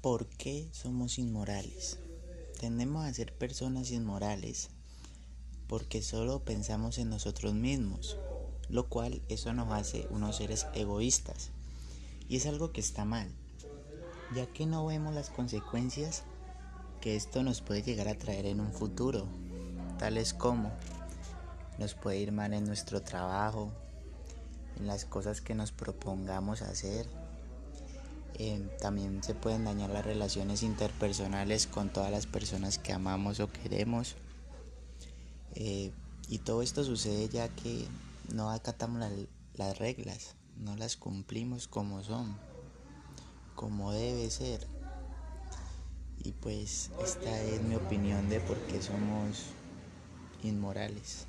¿Por qué somos inmorales? Tendemos a ser personas inmorales porque solo pensamos en nosotros mismos, lo cual eso nos hace unos seres egoístas. Y es algo que está mal, ya que no vemos las consecuencias que esto nos puede llegar a traer en un futuro, tales como nos puede ir mal en nuestro trabajo, en las cosas que nos propongamos hacer, eh, también se pueden dañar las relaciones interpersonales con todas las personas que amamos o queremos. Eh, y todo esto sucede ya que no acatamos las reglas, no las cumplimos como son, como debe ser. Y pues esta es mi opinión de por qué somos inmorales.